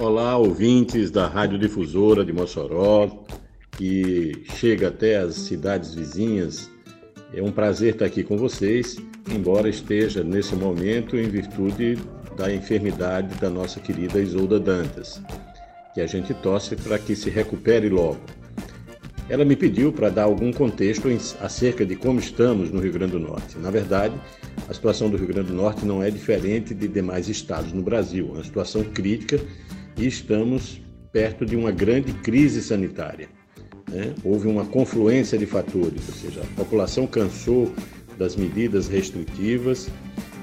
Olá, ouvintes da Rádio Difusora de Mossoró, que chega até as cidades vizinhas. É um prazer estar aqui com vocês, embora esteja nesse momento em virtude da enfermidade da nossa querida Isolda Dantas, que a gente torce para que se recupere logo. Ela me pediu para dar algum contexto acerca de como estamos no Rio Grande do Norte. Na verdade, a situação do Rio Grande do Norte não é diferente de demais estados no Brasil. É uma situação crítica e estamos perto de uma grande crise sanitária. né? Houve uma confluência de fatores, ou seja, a população cansou das medidas restritivas,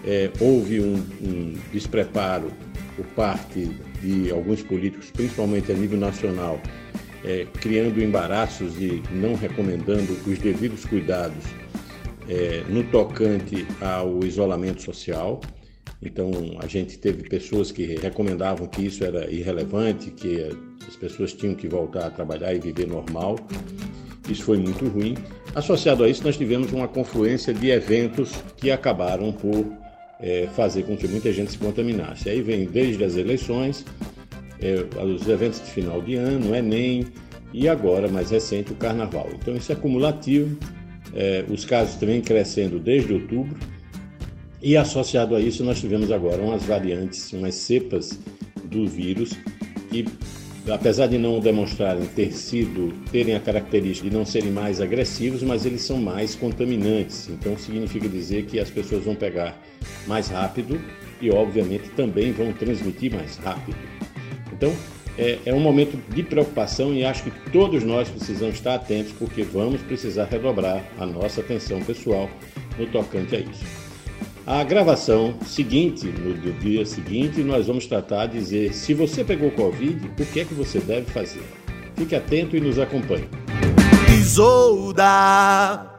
eh, houve um, um despreparo por parte de alguns políticos, principalmente a nível nacional, eh, criando embaraços e não recomendando os devidos cuidados eh, no tocante ao isolamento social. Então, a gente teve pessoas que recomendavam que isso era irrelevante, que as pessoas tinham que voltar a trabalhar e viver normal. Isso foi muito ruim. Associado a isso, nós tivemos uma confluência de eventos que acabaram por eh, fazer com que muita gente se contaminasse. Aí vem desde as eleições, eh, os eventos de final de ano, o Enem e agora, mais recente, o Carnaval. Então, isso é acumulativo. Eh, os casos também crescendo desde outubro. E associado a isso, nós tivemos agora umas variantes, umas cepas do vírus que, apesar de não demonstrarem ter sido, terem a característica de não serem mais agressivos, mas eles são mais contaminantes. Então significa dizer que as pessoas vão pegar mais rápido e, obviamente, também vão transmitir mais rápido. Então, é, é um momento de preocupação e acho que todos nós precisamos estar atentos porque vamos precisar redobrar a nossa atenção pessoal no tocante a isso. A gravação seguinte, no dia seguinte, nós vamos tratar de dizer se você pegou Covid, o que é que você deve fazer. Fique atento e nos acompanhe. Isolda.